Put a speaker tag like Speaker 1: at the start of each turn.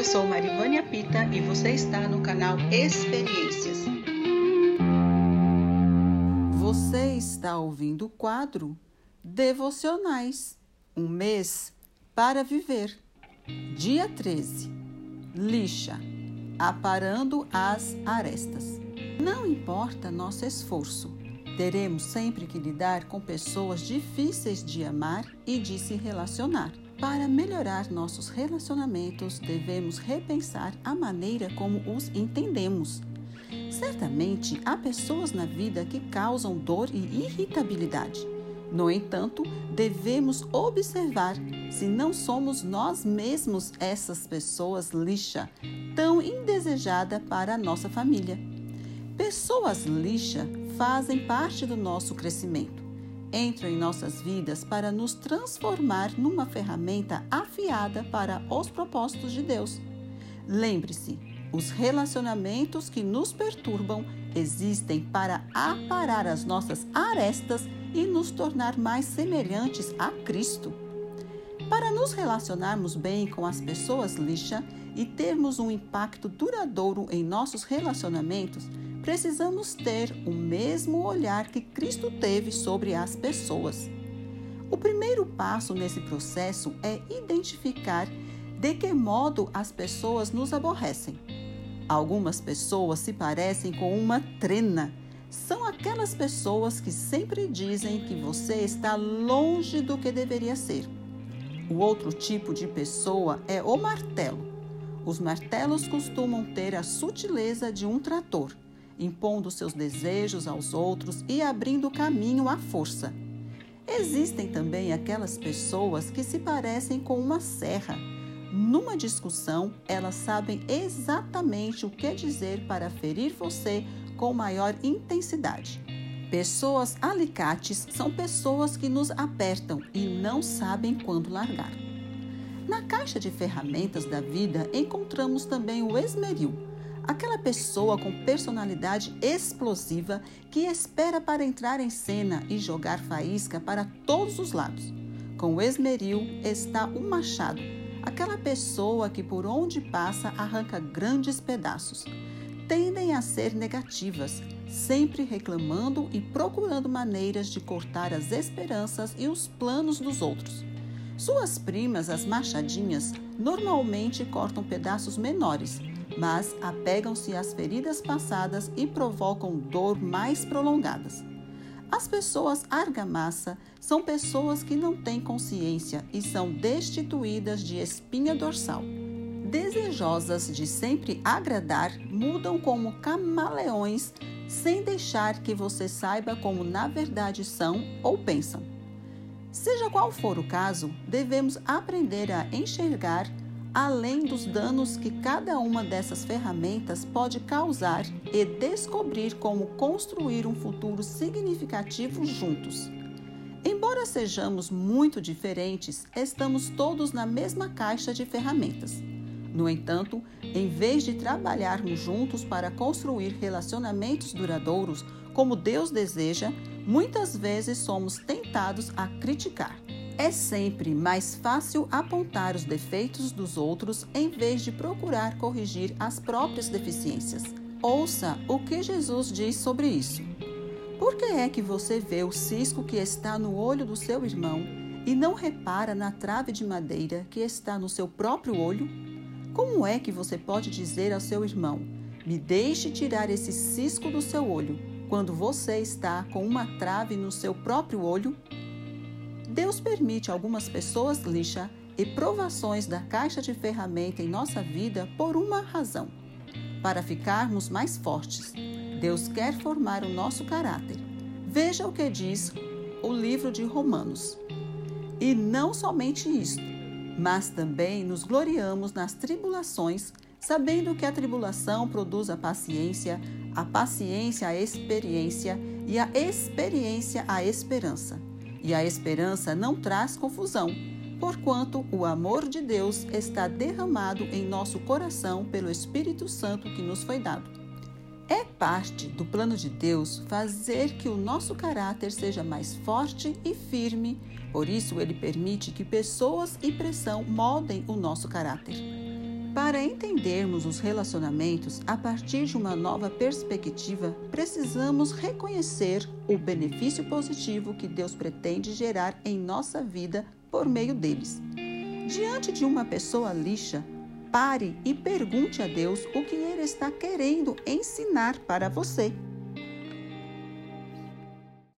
Speaker 1: Eu sou Marivânia Pita e você está no canal Experiências.
Speaker 2: Você está ouvindo o quadro Devocionais Um mês para viver. Dia 13 Lixa Aparando as arestas. Não importa nosso esforço, teremos sempre que lidar com pessoas difíceis de amar e de se relacionar. Para melhorar nossos relacionamentos, devemos repensar a maneira como os entendemos. Certamente há pessoas na vida que causam dor e irritabilidade. No entanto, devemos observar se não somos nós mesmos essas pessoas lixa, tão indesejada para a nossa família. Pessoas lixa fazem parte do nosso crescimento entram em nossas vidas para nos transformar numa ferramenta afiada para os propósitos de Deus. Lembre-se, os relacionamentos que nos perturbam existem para aparar as nossas arestas e nos tornar mais semelhantes a Cristo. Para nos relacionarmos bem com as pessoas lixa e termos um impacto duradouro em nossos relacionamentos, precisamos ter o mesmo olhar que Cristo teve sobre as pessoas. O primeiro passo nesse processo é identificar de que modo as pessoas nos aborrecem. Algumas pessoas se parecem com uma trena. São aquelas pessoas que sempre dizem que você está longe do que deveria ser. O outro tipo de pessoa é o martelo. Os martelos costumam ter a sutileza de um trator impondo seus desejos aos outros e abrindo caminho à força. Existem também aquelas pessoas que se parecem com uma serra. Numa discussão, elas sabem exatamente o que dizer para ferir você com maior intensidade. Pessoas alicates são pessoas que nos apertam e não sabem quando largar. Na caixa de ferramentas da vida encontramos também o esmeril Aquela pessoa com personalidade explosiva que espera para entrar em cena e jogar faísca para todos os lados. Com o esmeril está o machado, aquela pessoa que por onde passa arranca grandes pedaços. Tendem a ser negativas, sempre reclamando e procurando maneiras de cortar as esperanças e os planos dos outros. Suas primas, as machadinhas, normalmente cortam pedaços menores mas apegam-se às feridas passadas e provocam dor mais prolongadas. As pessoas argamassa são pessoas que não têm consciência e são destituídas de espinha dorsal. Desejosas de sempre agradar, mudam como camaleões sem deixar que você saiba como na verdade são ou pensam. Seja qual for o caso, devemos aprender a enxergar além dos danos que cada uma dessas ferramentas pode causar e descobrir como construir um futuro significativo juntos. Embora sejamos muito diferentes, estamos todos na mesma caixa de ferramentas. No entanto, em vez de trabalharmos juntos para construir relacionamentos duradouros como Deus deseja, muitas vezes somos tentados a criticar. É sempre mais fácil apontar os defeitos dos outros em vez de procurar corrigir as próprias deficiências. Ouça o que Jesus diz sobre isso. Por que é que você vê o cisco que está no olho do seu irmão e não repara na trave de madeira que está no seu próprio olho? Como é que você pode dizer ao seu irmão: Me deixe tirar esse cisco do seu olho, quando você está com uma trave no seu próprio olho? Deus permite algumas pessoas lixa e provações da caixa de ferramenta em nossa vida por uma razão: para ficarmos mais fortes. Deus quer formar o nosso caráter. Veja o que diz o livro de Romanos. E não somente isto, mas também nos gloriamos nas tribulações, sabendo que a tribulação produz a paciência, a paciência a experiência e a experiência a esperança. E a esperança não traz confusão, porquanto o amor de Deus está derramado em nosso coração pelo Espírito Santo que nos foi dado. É parte do plano de Deus fazer que o nosso caráter seja mais forte e firme, por isso ele permite que pessoas e pressão moldem o nosso caráter. Para entendermos os relacionamentos a partir de uma nova perspectiva, precisamos reconhecer o benefício positivo que Deus pretende gerar em nossa vida por meio deles. Diante de uma pessoa lixa, pare e pergunte a Deus o que ele está querendo ensinar para você.